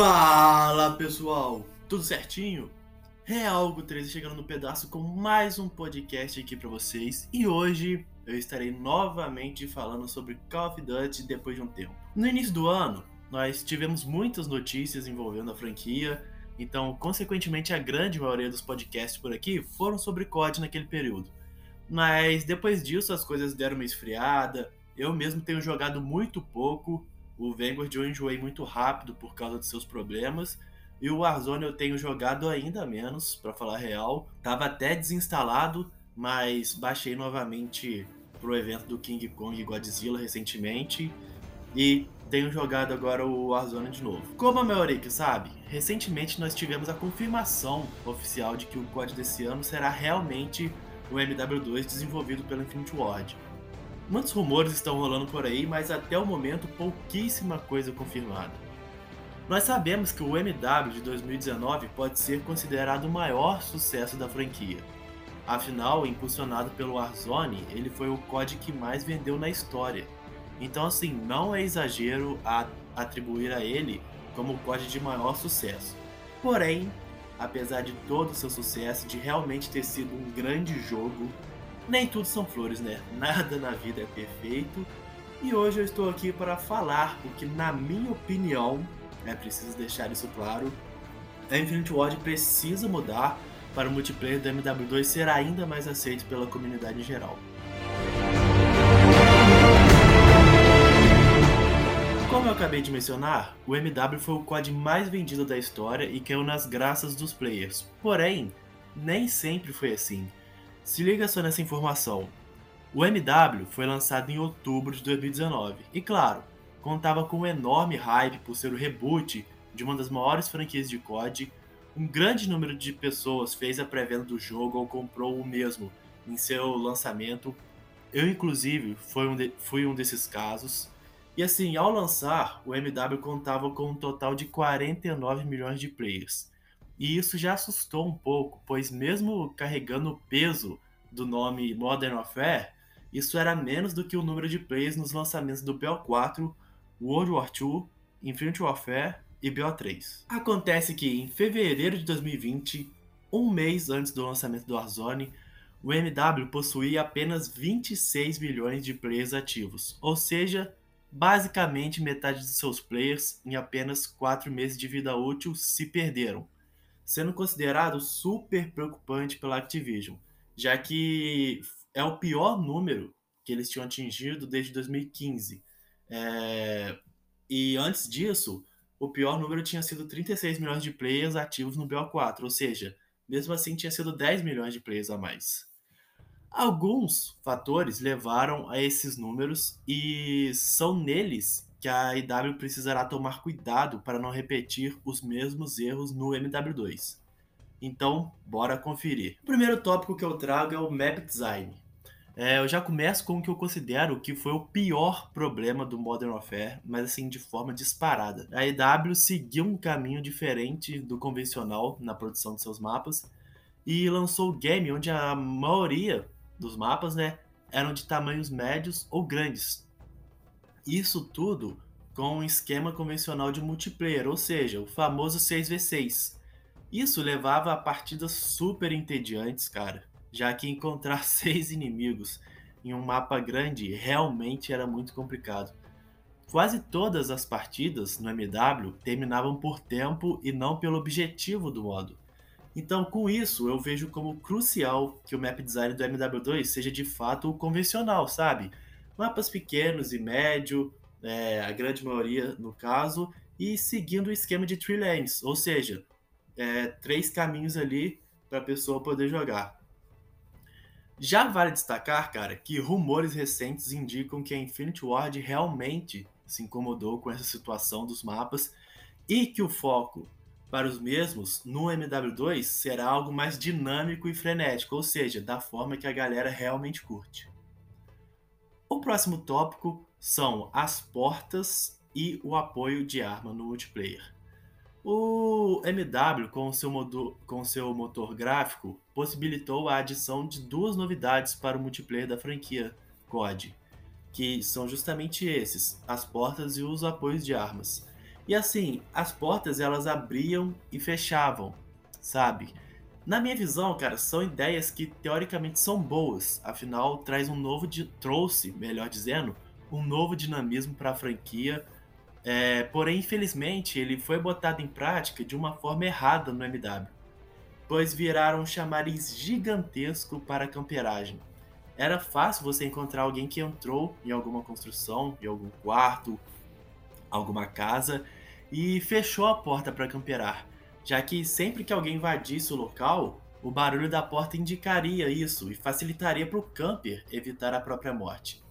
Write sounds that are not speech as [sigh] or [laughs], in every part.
Fala pessoal, tudo certinho? Realgo 13 chegando no pedaço com mais um podcast aqui para vocês e hoje eu estarei novamente falando sobre Call of Duty depois de um tempo. No início do ano, nós tivemos muitas notícias envolvendo a franquia, então, consequentemente, a grande maioria dos podcasts por aqui foram sobre COD naquele período. Mas depois disso as coisas deram uma esfriada, eu mesmo tenho jogado muito pouco o Vanguard eu enjoei muito rápido por causa de seus problemas. E o Warzone eu tenho jogado ainda menos, para falar real. Tava até desinstalado, mas baixei novamente pro evento do King Kong e Godzilla recentemente. E tenho jogado agora o Warzone de novo. Como a que sabe, recentemente nós tivemos a confirmação oficial de que o COD desse ano será realmente o MW2 desenvolvido pela Infinity Ward. Muitos rumores estão rolando por aí, mas até o momento pouquíssima coisa confirmada. Nós sabemos que o MW de 2019 pode ser considerado o maior sucesso da franquia. Afinal, impulsionado pelo Warzone, ele foi o COD que mais vendeu na história. Então, assim, não é exagero a atribuir a ele como o COD de maior sucesso. Porém, apesar de todo o seu sucesso, de realmente ter sido um grande jogo, nem tudo são flores, né? Nada na vida é perfeito. E hoje eu estou aqui para falar o que, na minha opinião, é preciso deixar isso claro, a Infinity Ward precisa mudar para o multiplayer do MW2 ser ainda mais aceito pela comunidade em geral. Como eu acabei de mencionar, o MW foi o COD mais vendido da história e caiu nas graças dos players. Porém, nem sempre foi assim. Se liga só nessa informação. O MW foi lançado em outubro de 2019 e, claro, contava com um enorme hype por ser o reboot de uma das maiores franquias de COD. Um grande número de pessoas fez a pré-venda do jogo ou comprou o mesmo em seu lançamento. Eu, inclusive, fui um, de, fui um desses casos. E assim, ao lançar, o MW contava com um total de 49 milhões de players. E isso já assustou um pouco, pois mesmo carregando o peso do nome Modern Warfare, isso era menos do que o número de players nos lançamentos do BO4, World War II, Infinite Warfare e BO3. Acontece que em fevereiro de 2020, um mês antes do lançamento do Warzone, o MW possuía apenas 26 milhões de players ativos, ou seja, basicamente metade de seus players em apenas 4 meses de vida útil se perderam sendo considerado super preocupante pela Activision, já que é o pior número que eles tinham atingido desde 2015. É... E antes disso, o pior número tinha sido 36 milhões de players ativos no BO4, ou seja, mesmo assim tinha sido 10 milhões de players a mais. Alguns fatores levaram a esses números e são neles que a IW precisará tomar cuidado para não repetir os mesmos erros no MW2. Então, bora conferir. O primeiro tópico que eu trago é o map design. É, eu já começo com o que eu considero que foi o pior problema do Modern Warfare, mas assim, de forma disparada. A IW seguiu um caminho diferente do convencional na produção de seus mapas e lançou o game onde a maioria dos mapas, né, eram de tamanhos médios ou grandes, isso tudo com um esquema convencional de multiplayer, ou seja, o famoso 6v6. Isso levava a partidas super entediantes, cara, já que encontrar [laughs] seis inimigos em um mapa grande realmente era muito complicado. Quase todas as partidas no MW terminavam por tempo e não pelo objetivo do modo. Então, com isso, eu vejo como crucial que o map design do MW2 seja de fato o convencional, sabe? Mapas pequenos e médio, é, a grande maioria no caso, e seguindo o esquema de three lanes, ou seja, é, três caminhos ali para a pessoa poder jogar. Já vale destacar, cara, que rumores recentes indicam que a Infinity Ward realmente se incomodou com essa situação dos mapas e que o foco para os mesmos no MW2 será algo mais dinâmico e frenético, ou seja, da forma que a galera realmente curte. O próximo tópico são as portas e o apoio de arma no multiplayer. O MW, com seu, motor, com seu motor gráfico, possibilitou a adição de duas novidades para o multiplayer da franquia COD, que são justamente esses, as portas e os apoios de armas. E assim, as portas elas abriam e fechavam, sabe? Na minha visão, cara, são ideias que teoricamente são boas, afinal traz um novo trouxe, melhor dizendo, um novo dinamismo para a franquia. É, porém, infelizmente, ele foi botado em prática de uma forma errada no MW, pois viraram um chamariz gigantesco para a camperagem. Era fácil você encontrar alguém que entrou em alguma construção, em algum quarto, alguma casa e fechou a porta para camperar, já que sempre que alguém invadisse o local, o barulho da porta indicaria isso e facilitaria para o camper evitar a própria morte.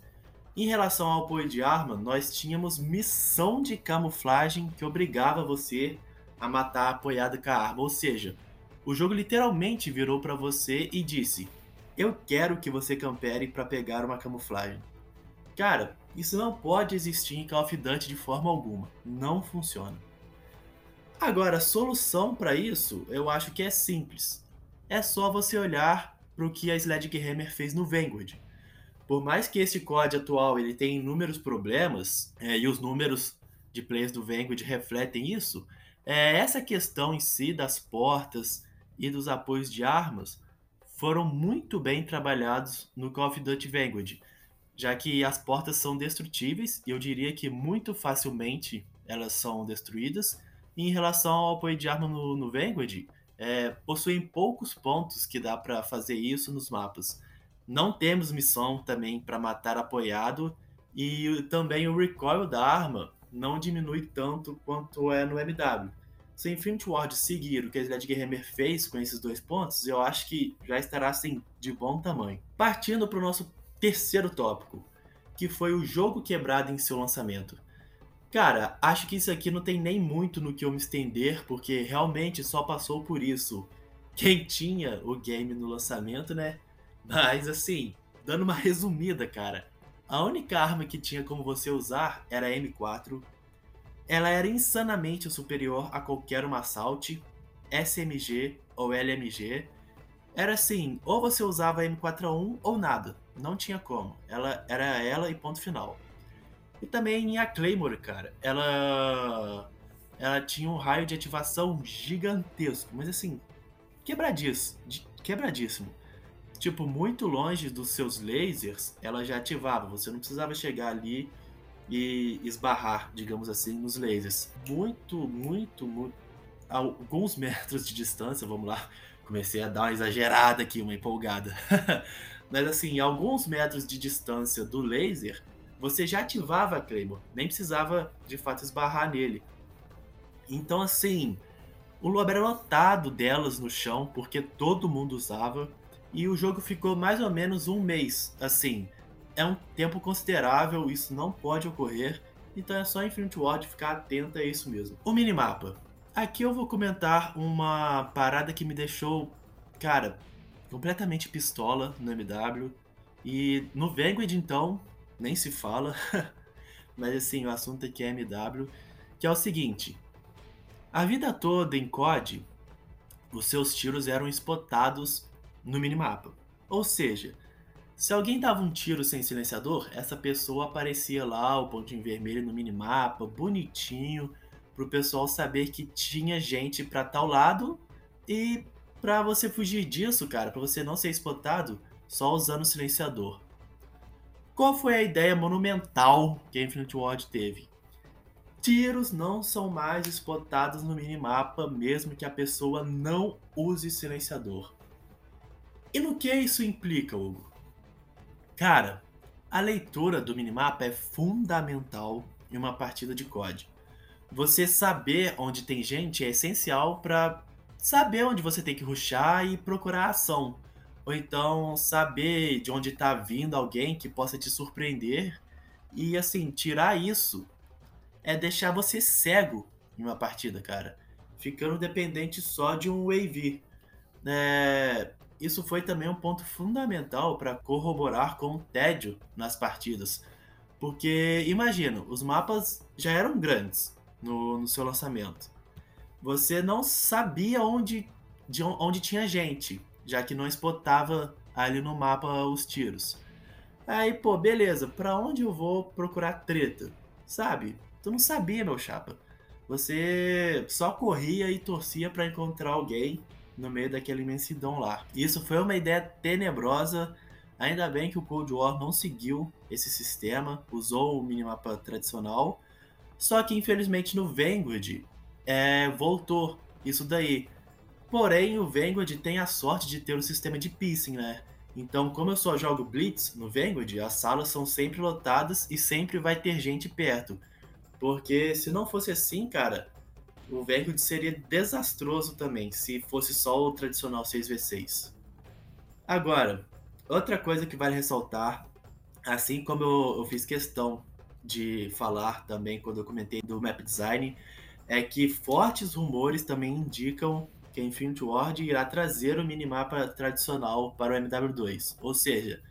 Em relação ao apoio de arma, nós tínhamos missão de camuflagem que obrigava você a matar a apoiada com a arma, ou seja, o jogo literalmente virou para você e disse: "Eu quero que você campere para pegar uma camuflagem". Cara, isso não pode existir em Call of Duty de forma alguma. Não funciona. Agora, a solução para isso eu acho que é simples. É só você olhar para o que a Sledgehammer fez no Vanguard. Por mais que esse COD atual ele tenha inúmeros problemas, é, e os números de players do Vanguard refletem isso, é, essa questão em si das portas e dos apoios de armas foram muito bem trabalhados no Call of Duty Vanguard já que as portas são destrutíveis e eu diria que muito facilmente elas são destruídas. Em relação ao apoio de arma no, no Vanguard, é, possuem poucos pontos que dá para fazer isso nos mapas. Não temos missão também para matar apoiado e também o recoil da arma não diminui tanto quanto é no MW. Se Infinity Ward seguir o que a Sledgehammer fez com esses dois pontos, eu acho que já estará assim, de bom tamanho. Partindo para o nosso terceiro tópico, que foi o jogo quebrado em seu lançamento. Cara, acho que isso aqui não tem nem muito no que eu me estender, porque realmente só passou por isso quem tinha o game no lançamento, né? Mas assim, dando uma [laughs] resumida, cara, a única arma que tinha como você usar era a M4. Ela era insanamente superior a qualquer uma Assault, SMG ou LMG. Era assim, ou você usava a M4A1 ou nada. Não tinha como. Ela era ela e ponto final. E também a Claymore, cara. Ela ela tinha um raio de ativação gigantesco, mas assim, quebradiço, quebradíssimo. Tipo, muito longe dos seus lasers, ela já ativava. Você não precisava chegar ali e esbarrar, digamos assim, nos lasers. Muito, muito, muito. Alguns [laughs] metros de distância, vamos lá. Comecei a dar uma exagerada aqui, uma empolgada. [laughs] Mas assim, alguns metros de distância do laser, você já ativava a Claymore, nem precisava de fato esbarrar nele. Então assim, o lobo era lotado delas no chão, porque todo mundo usava, e o jogo ficou mais ou menos um mês. Assim, é um tempo considerável, isso não pode ocorrer, então é só Infinite Ward ficar atento a isso mesmo. O minimapa. Aqui eu vou comentar uma parada que me deixou, cara, completamente pistola no MW. E no Vanguard, então, nem se fala. [laughs] Mas assim, o assunto aqui é MW. Que é o seguinte: a vida toda em COD, os seus tiros eram spotados no minimapa. Ou seja, se alguém dava um tiro sem silenciador, essa pessoa aparecia lá, o pontinho vermelho no minimapa, bonitinho, para o pessoal saber que tinha gente para tal lado e para você fugir disso, cara, para você não ser spotado só usando o silenciador. Qual foi a ideia monumental que a Infinite Ward teve? Tiros não são mais spotados no minimapa, mesmo que a pessoa não use silenciador. E no que isso implica, Hugo? Cara, a leitura do minimapa é fundamental em uma partida de COD. Você saber onde tem gente é essencial para saber onde você tem que ruxar e procurar ação. Ou então saber de onde está vindo alguém que possa te surpreender. E assim, tirar isso é deixar você cego em uma partida, cara. Ficando dependente só de um AV. É, isso foi também um ponto fundamental para corroborar com o tédio nas partidas. Porque, imagina, os mapas já eram grandes no, no seu lançamento você não sabia onde, de onde tinha gente, já que não spotava ali no mapa os tiros. Aí, pô, beleza, pra onde eu vou procurar treta? Sabe? Tu não sabia, meu chapa. você só corria e torcia para encontrar alguém no meio daquela imensidão lá. Isso foi uma ideia tenebrosa. Ainda bem que o Cold War não seguiu esse sistema, usou o minimapa tradicional. Só que infelizmente no Vanguard é, voltou isso daí. Porém, o Vanguard tem a sorte de ter um sistema de piecing, né? Então, como eu só jogo Blitz no Vanguard, as salas são sempre lotadas e sempre vai ter gente perto. Porque se não fosse assim, cara, o Vanguard seria desastroso também, se fosse só o tradicional 6v6. Agora, outra coisa que vale ressaltar, assim como eu, eu fiz questão de falar também quando eu comentei do map design, é que fortes rumores também indicam que a Infinity Ward irá trazer o minimapa tradicional para o MW2. Ou seja,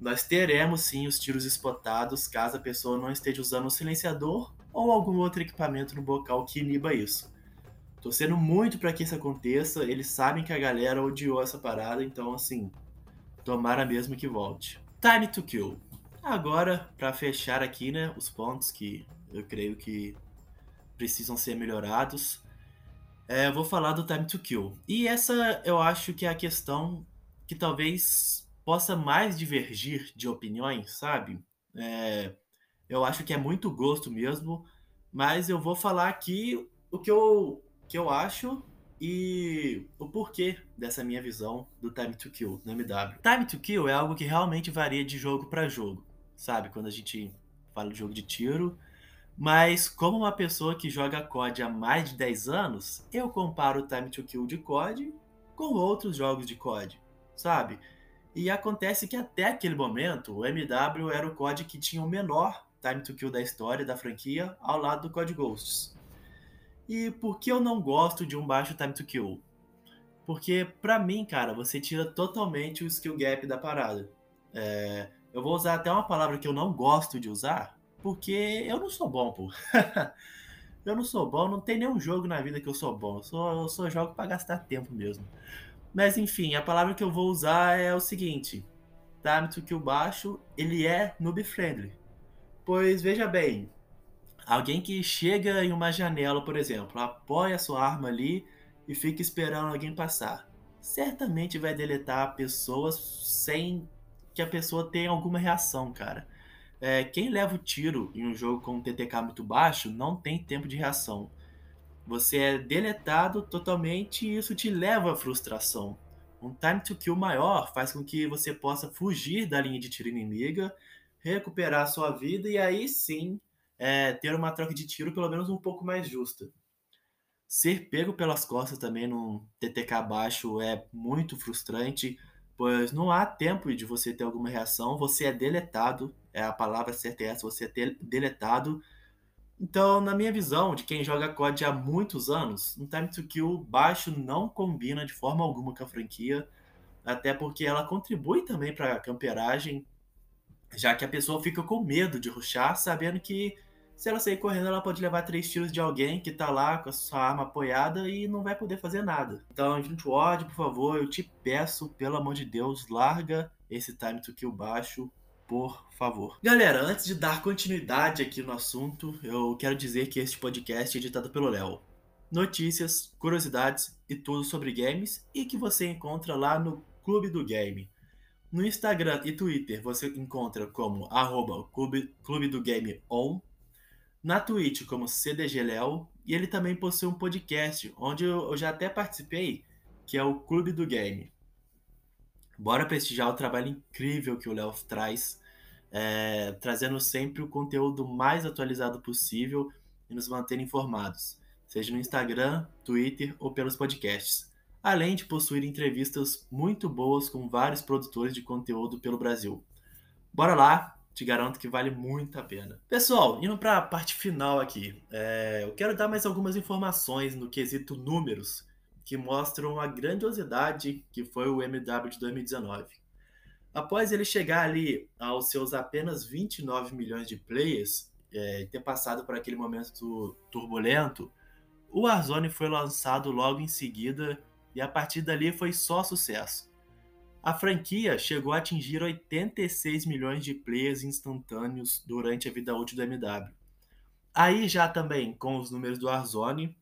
nós teremos sim os tiros spotados caso a pessoa não esteja usando um silenciador ou algum outro equipamento no bocal que iniba isso. Torcendo muito para que isso aconteça, eles sabem que a galera odiou essa parada, então assim, tomara mesmo que volte. Time to Kill. Agora, para fechar aqui, né, os pontos que eu creio que precisam ser melhorados. É, eu vou falar do Time to Kill. E essa eu acho que é a questão que talvez possa mais divergir de opiniões, sabe? É, eu acho que é muito gosto mesmo, mas eu vou falar aqui o que eu, que eu acho e o porquê dessa minha visão do Time to Kill no MW. Time to Kill é algo que realmente varia de jogo para jogo, sabe? Quando a gente fala de jogo de tiro, mas como uma pessoa que joga COD há mais de 10 anos, eu comparo o Time to Kill de COD com outros jogos de COD, sabe? E acontece que até aquele momento, o MW era o COD que tinha o menor Time to Kill da história da franquia, ao lado do COD Ghosts. E por que eu não gosto de um baixo Time to Kill? Porque, pra mim, cara, você tira totalmente o skill gap da parada. É... eu vou usar até uma palavra que eu não gosto de usar, porque eu não sou bom, pô. [laughs] eu não sou bom, não tem nenhum jogo na vida que eu sou bom. Eu só, eu só jogo para gastar tempo mesmo. Mas enfim, a palavra que eu vou usar é o seguinte: time to kill baixo, ele é noob friendly. Pois veja bem, alguém que chega em uma janela, por exemplo, apoia sua arma ali e fica esperando alguém passar, certamente vai deletar pessoas sem que a pessoa tenha alguma reação, cara é, quem leva o tiro em um jogo com um TTK muito baixo não tem tempo de reação. Você é deletado totalmente e isso te leva à frustração. Um time to kill maior faz com que você possa fugir da linha de tiro inimiga, recuperar sua vida e aí sim é, ter uma troca de tiro pelo menos um pouco mais justa. Ser pego pelas costas também num TTK baixo é muito frustrante, pois não há tempo de você ter alguma reação, você é deletado é a palavra certa é essa, você é ter deletado. Então, na minha visão, de quem joga COD há muitos anos, um time to kill baixo não combina de forma alguma com a franquia, até porque ela contribui também para a camperagem, já que a pessoa fica com medo de ruxar, sabendo que se ela sair correndo, ela pode levar três tiros de alguém que tá lá com a sua arma apoiada e não vai poder fazer nada. Então, gente, Ward, por favor, eu te peço, pelo amor de Deus, larga esse time to kill baixo por favor. Galera, antes de dar continuidade aqui no assunto, eu quero dizer que este podcast é editado pelo Léo. Notícias, curiosidades e tudo sobre games e que você encontra lá no Clube do Game. No Instagram e Twitter você encontra como arroba Clube, Clube do Game On, na Twitch como CDGLéo e ele também possui um podcast onde eu já até participei, que é o Clube do Game. Bora prestigiar o trabalho incrível que o Léo traz, é, trazendo sempre o conteúdo mais atualizado possível e nos manter informados, seja no Instagram, Twitter ou pelos podcasts. Além de possuir entrevistas muito boas com vários produtores de conteúdo pelo Brasil. Bora lá, te garanto que vale muito a pena. Pessoal, indo para a parte final aqui, é, eu quero dar mais algumas informações no quesito números que mostram a grandiosidade que foi o MW de 2019. Após ele chegar ali aos seus apenas 29 milhões de players é, e ter passado por aquele momento turbulento, o Warzone foi lançado logo em seguida e a partir dali foi só sucesso. A franquia chegou a atingir 86 milhões de players instantâneos durante a vida útil do MW. Aí já também com os números do Warzone,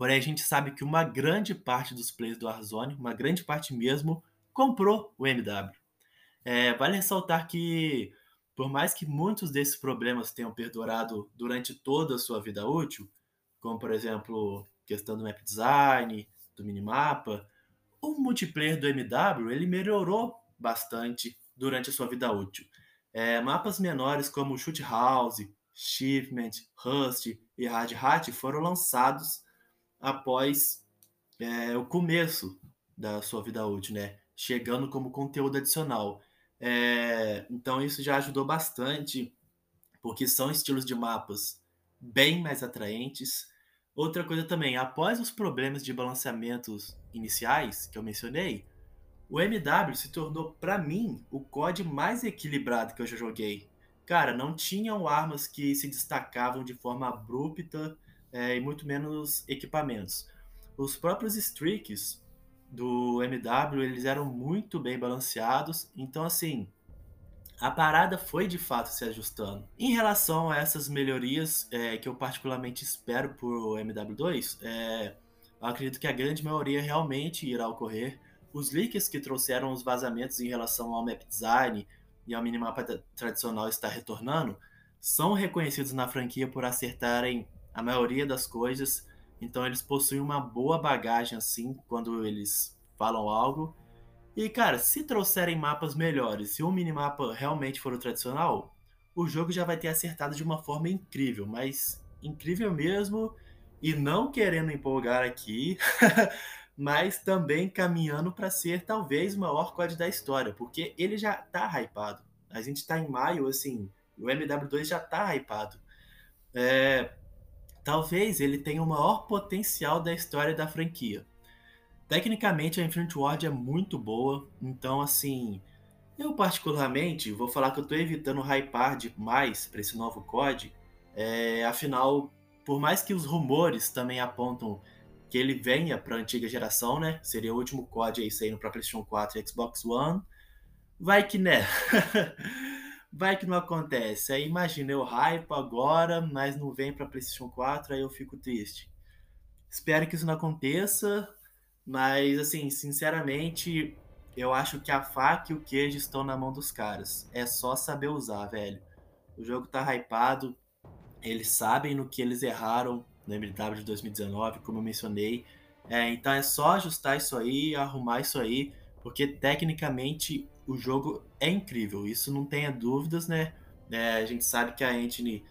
porém a gente sabe que uma grande parte dos players do Warzone, uma grande parte mesmo, comprou o MW. É, vale ressaltar que, por mais que muitos desses problemas tenham perdurado durante toda a sua vida útil, como por exemplo questão do map design, do minimapa, o multiplayer do MW ele melhorou bastante durante a sua vida útil. É, mapas menores como Shoot House, Shipment, Rust e Hard Hat foram lançados após é, o começo da sua vida útil, né? Chegando como conteúdo adicional. É, então isso já ajudou bastante, porque são estilos de mapas bem mais atraentes. Outra coisa também, após os problemas de balanceamentos iniciais que eu mencionei, o MW se tornou, para mim, o COD mais equilibrado que eu já joguei. Cara, não tinham armas que se destacavam de forma abrupta é, e muito menos equipamentos. Os próprios streaks do MW, eles eram muito bem balanceados, então assim, a parada foi de fato se ajustando. Em relação a essas melhorias é, que eu particularmente espero por MW2, é, eu acredito que a grande maioria realmente irá ocorrer. Os leaks que trouxeram os vazamentos em relação ao map design e ao minimapa tradicional estar retornando são reconhecidos na franquia por acertarem a maioria das coisas então eles possuem uma boa bagagem assim quando eles falam algo. E cara, se trouxerem mapas melhores, se o minimapa realmente for o tradicional, o jogo já vai ter acertado de uma forma incrível, mas incrível mesmo, e não querendo empolgar aqui, [laughs] mas também caminhando para ser talvez o maior código da história, porque ele já tá hypado. A gente tá em maio, assim, o MW2 já tá hypado. É, Talvez ele tenha o maior potencial da história da franquia. Tecnicamente, a Infinite Ward é muito boa, então, assim, eu particularmente vou falar que eu estou evitando hypar demais para esse novo COD, é, afinal, por mais que os rumores também apontam que ele venha para a antiga geração, né? Seria o último COD aí saindo para PlayStation 4 e Xbox One. Vai que né. [laughs] vai que não acontece. Aí imagina, eu hype agora, mas não vem para PlayStation 4, aí eu fico triste. Espero que isso não aconteça, mas assim, sinceramente, eu acho que a faca e o queijo estão na mão dos caras. É só saber usar, velho. O jogo tá hypado, eles sabem no que eles erraram no MW de 2019, como eu mencionei. É, então é só ajustar isso aí, arrumar isso aí, porque tecnicamente o jogo é incrível, isso não tenha dúvidas, né? É, a gente sabe que a engine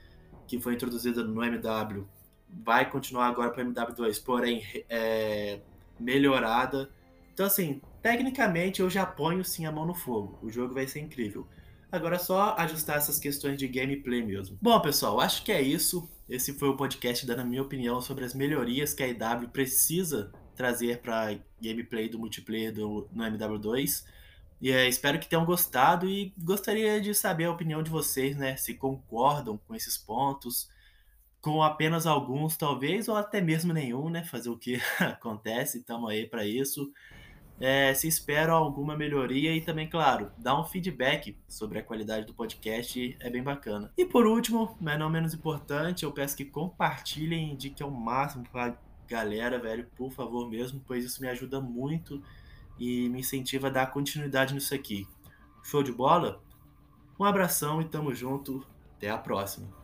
que foi introduzida no MW vai continuar agora para o MW2, porém é, melhorada. Então, assim, tecnicamente eu já ponho sim a mão no fogo. O jogo vai ser incrível. Agora é só ajustar essas questões de gameplay mesmo. Bom, pessoal, acho que é isso. Esse foi o podcast dando a minha opinião sobre as melhorias que a IW precisa trazer para gameplay do multiplayer do, no MW2. E é, espero que tenham gostado e gostaria de saber a opinião de vocês, né? Se concordam com esses pontos, com apenas alguns, talvez, ou até mesmo nenhum, né? Fazer o que [laughs] acontece, estamos aí para isso. É, se esperam alguma melhoria e também, claro, dar um feedback sobre a qualidade do podcast é bem bacana. E por último, mas não menos importante, eu peço que compartilhem, indiquem ao máximo para galera, velho, por favor mesmo, pois isso me ajuda muito e me incentiva a dar continuidade nisso aqui. Show de bola? Um abração e tamo junto. Até a próxima.